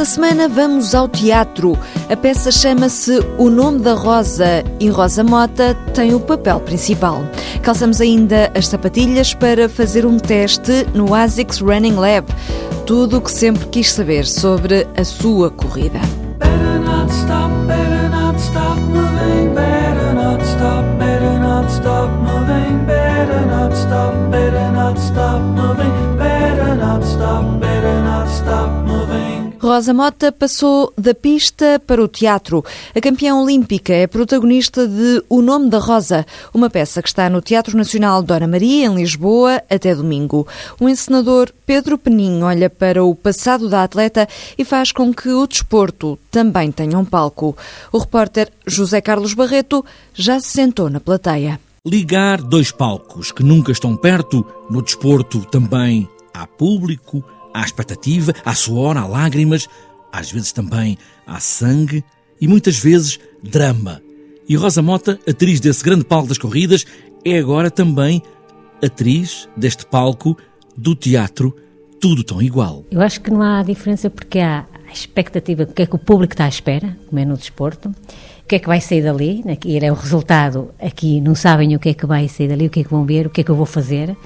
Esta semana vamos ao teatro. A peça chama-se O Nome da Rosa e Rosa Mota tem o papel principal. Calçamos ainda as sapatilhas para fazer um teste no ASICS Running Lab. Tudo o que sempre quis saber sobre a sua corrida. Better Rosa Mota passou da pista para o teatro. A campeã olímpica é protagonista de O Nome da Rosa, uma peça que está no Teatro Nacional Dona Maria, em Lisboa, até domingo. O encenador Pedro Penin olha para o passado da atleta e faz com que o desporto também tenha um palco. O repórter José Carlos Barreto já se sentou na plateia. Ligar dois palcos que nunca estão perto, no desporto também há público, Há expectativa, há suor, há lágrimas, às vezes também há sangue e muitas vezes drama. E Rosa Mota, atriz desse grande palco das corridas, é agora também atriz deste palco do teatro Tudo Tão Igual. Eu acho que não há diferença porque há a expectativa do que é que o público está à espera, como é no desporto, o que é que vai sair dali, aqui é o resultado, aqui não sabem o que é que vai sair dali, o que é que vão ver, o que é que eu vou fazer,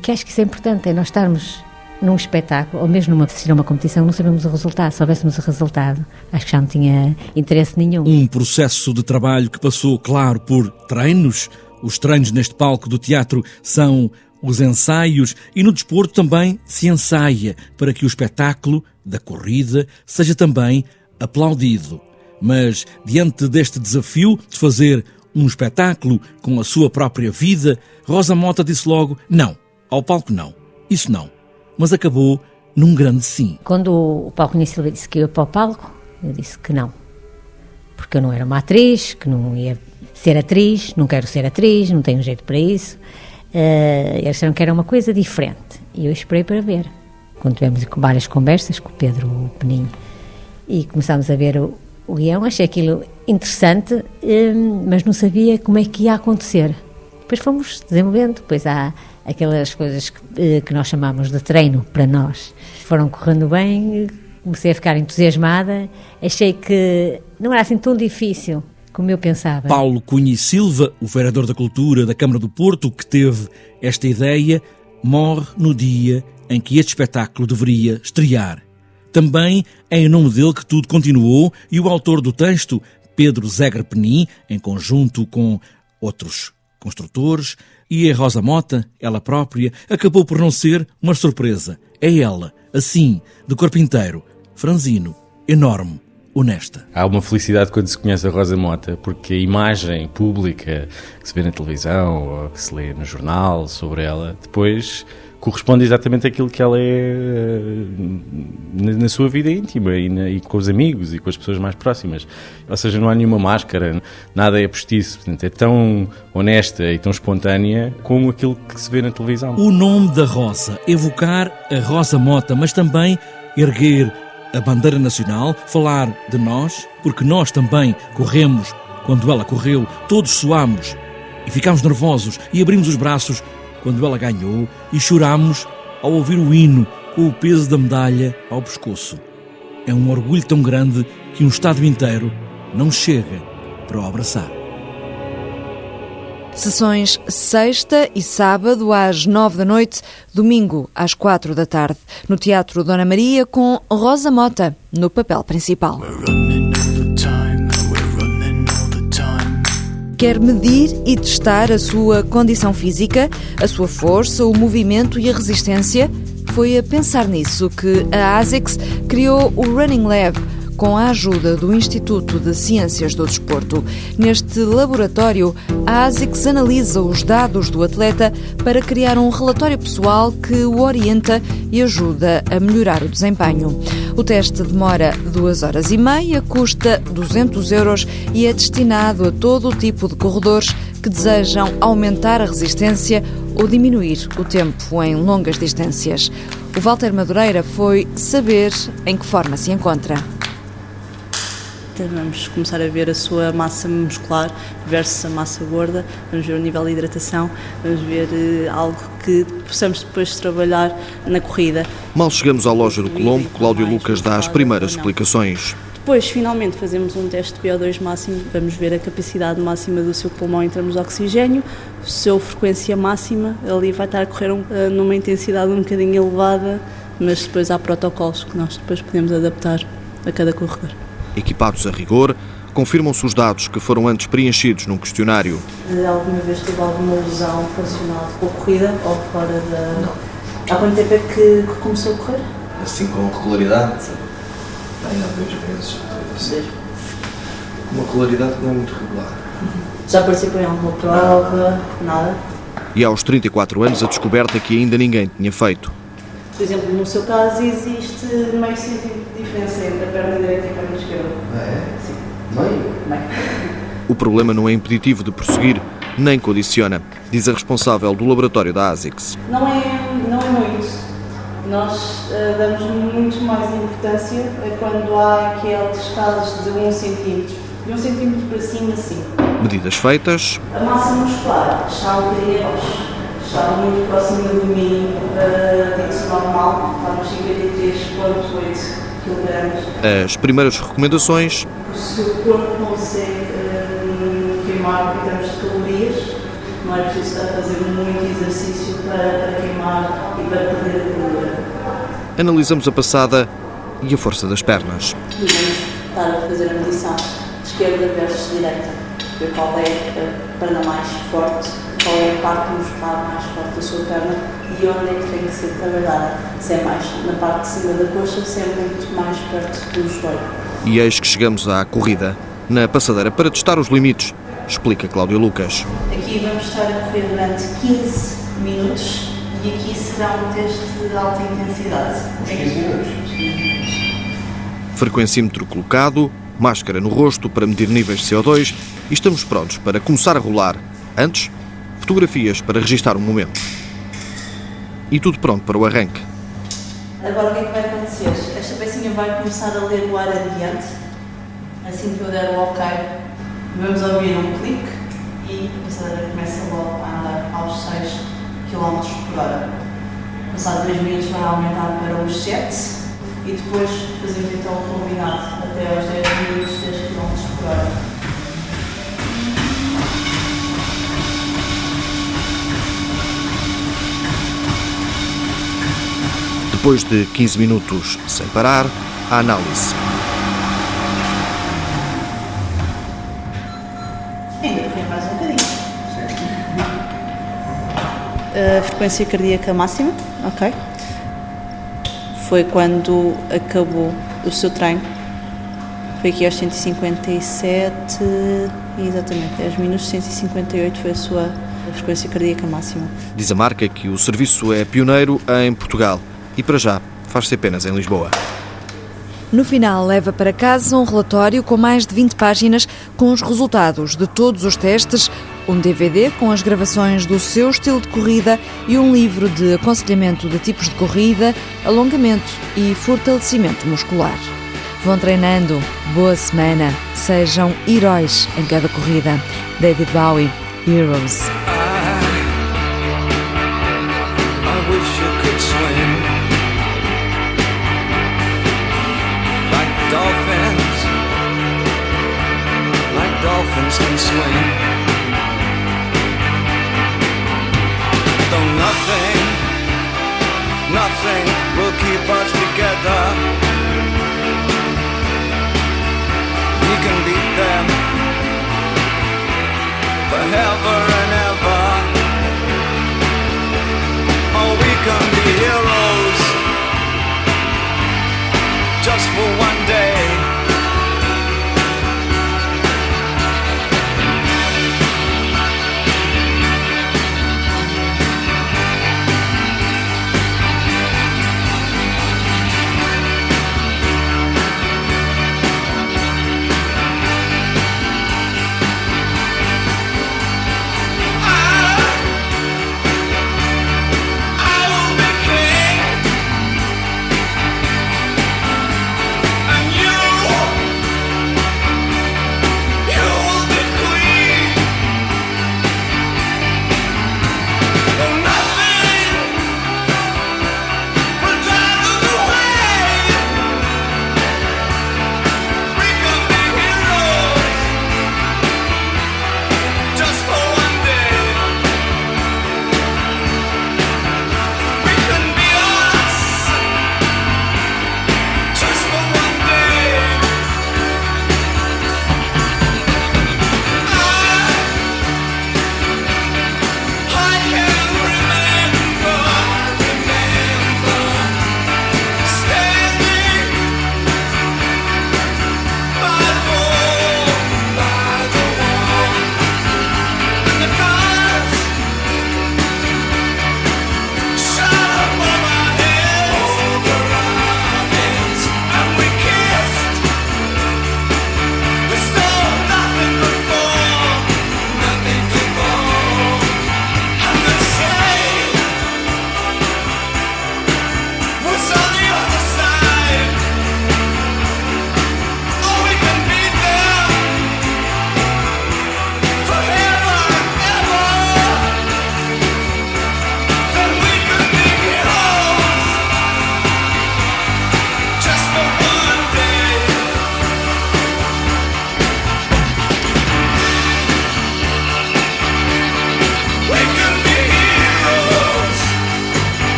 que acho que isso é importante, é nós estarmos num espetáculo, ou mesmo numa, assistir a uma competição, não sabemos o resultado. Se soubéssemos o resultado, acho que já não tinha interesse nenhum. Um processo de trabalho que passou, claro, por treinos. Os treinos neste palco do teatro são os ensaios e no desporto também se ensaia para que o espetáculo da corrida seja também aplaudido. Mas diante deste desafio de fazer um espetáculo com a sua própria vida, Rosa Mota disse logo: não, ao palco não, isso não mas acabou num grande sim. Quando o Paulo Cunha Silva disse que ia para o palco, eu disse que não. Porque eu não era uma atriz, que não ia ser atriz, não quero ser atriz, não tenho jeito para isso. Uh, eles disseram que era uma coisa diferente. E eu esperei para ver. Quando tivemos várias conversas com o Pedro Peninho e começámos a ver o, o guião, achei aquilo interessante, uh, mas não sabia como é que ia acontecer. Depois fomos desenvolvendo, depois há aquelas coisas que, eh, que nós chamamos de treino para nós. Foram correndo bem, comecei a ficar entusiasmada, achei que não era assim tão difícil como eu pensava. Paulo Cunha e Silva, o vereador da Cultura da Câmara do Porto, que teve esta ideia, morre no dia em que este espetáculo deveria estrear. Também é em nome dele que tudo continuou e o autor do texto, Pedro Zegre Penin, em conjunto com outros construtores, e a Rosa Mota, ela própria, acabou por não ser uma surpresa. É ela, assim, de corpo inteiro, franzino, enorme, honesta. Há uma felicidade quando se conhece a Rosa Mota, porque a imagem pública que se vê na televisão ou que se lê no jornal sobre ela, depois corresponde exatamente àquilo que ela é eh, na, na sua vida íntima e, na, e, com os amigos e com as pessoas mais próximas. Ou seja, não há nenhuma máscara, nada é postiço. Portanto, é tão honesta e tão espontânea como aquilo que se vê na televisão. O nome da Rosa, evocar a Rosa Mota, mas também erguer a bandeira nacional, falar de nós, porque nós também corremos quando ela correu, todos suamos e ficámos nervosos e abrimos os braços quando ela ganhou e chorámos ao ouvir o hino com o peso da medalha ao pescoço. É um orgulho tão grande que um Estado inteiro não chega para o abraçar. Sessões sexta e sábado às nove da noite, domingo às quatro da tarde, no Teatro Dona Maria com Rosa Mota no papel principal. Quer medir e testar a sua condição física, a sua força, o movimento e a resistência? Foi a pensar nisso que a ASICS criou o Running Lab com a ajuda do Instituto de Ciências do Desporto. Neste laboratório, a ASICS analisa os dados do atleta para criar um relatório pessoal que o orienta e ajuda a melhorar o desempenho. O teste demora duas horas e meia, custa 200 euros e é destinado a todo o tipo de corredores que desejam aumentar a resistência ou diminuir o tempo em longas distâncias. O Walter Madureira foi saber em que forma se encontra. Vamos começar a ver a sua massa muscular versus a massa gorda, vamos ver o nível de hidratação, vamos ver uh, algo que possamos depois trabalhar na corrida. Mal chegamos à loja do Colombo, Cláudio Lucas dá as primeiras explicações. Depois, finalmente, fazemos um teste de PO2 máximo, vamos ver a capacidade máxima do seu pulmão em termos de oxigênio, sua frequência máxima, ali vai estar a correr um, eh, numa intensidade um bocadinho elevada, mas depois há protocolos que nós depois podemos adaptar a cada corredor. Equipados a rigor, confirmam-se os dados que foram antes preenchidos num questionário. Eh, alguma vez teve alguma lesão funcional com a corrida ou fora da... Não. Há quanto tempo é que, que começou a correr? Assim com regularidade? Sim Bem, há dois meses. Assim. Uma regularidade que não é muito regular. Já participou em alguma prova? Nada? E aos 34 anos a descoberta que ainda ninguém tinha feito. Por exemplo, no seu caso existe meio entre a perna direita e a perna esquerda. Ah, é? Sim. Meio? Meio. O problema não é impeditivo de prosseguir, nem condiciona, diz a responsável do laboratório da ASICS. Não é, não é muito. Nós uh, damos muito mais importância a quando há aqueles casos de 1 um centímetro. De 1 um centímetro para cima, sim. Medidas feitas. A massa muscular está um bocadinho abaixo. Está muito próximo do mínimo uh, normal, está nos 53,8 kg. As primeiras recomendações. O seu corpo consegue uh, queimar em termos de calorias. Não é preciso estar a fazer muito exercício para, para queimar e para perder a gordura. Analisamos a passada e a força das pernas. E estar a fazer a medição de esquerda versus direita, ver qual é a perna mais forte, qual é a parte muscular mais da sua perna e onde é que tem que ser trabalhada. Se é mais na parte de cima da coxa, se é muito mais perto do joelho. E eis que chegamos à corrida, na passadeira para testar os limites, explica Cláudio Lucas. Aqui vamos estar a correr durante 15 minutos e aqui será um teste de alta intensidade. Uns 15 minutos. Frequencímetro colocado, máscara no rosto para medir níveis de CO2 e estamos prontos para começar a rolar. Antes, fotografias para registar o momento. E tudo pronto para o arranque. Agora o que é que vai acontecer? Esta pecinha vai começar a ler o ar adiante. Assim que eu der o ok, vamos ouvir um clique e a passadeira começa logo a andar aos 6 km por hora. Passado 3 minutos vai aumentar para os 7 e depois fazemos então o combinado até aos 10 minutos 10 km por hora. Depois de 15 minutos sem parar, a análise. A frequência cardíaca máxima, ok. Foi quando acabou o seu treino. Foi aqui aos 157, exatamente, 10 minutos, 158 foi a sua frequência cardíaca máxima. Diz a marca que o serviço é pioneiro em Portugal e, para já, faz-se apenas em Lisboa. No final, leva para casa um relatório com mais de 20 páginas com os resultados de todos os testes, um DVD com as gravações do seu estilo de corrida e um livro de aconselhamento de tipos de corrida, alongamento e fortalecimento muscular. Vão treinando, boa semana, sejam heróis em cada corrida. David Bowie, Heroes. swing. Though nothing, nothing will keep us together. We can beat them forever and ever. Oh, we can beat.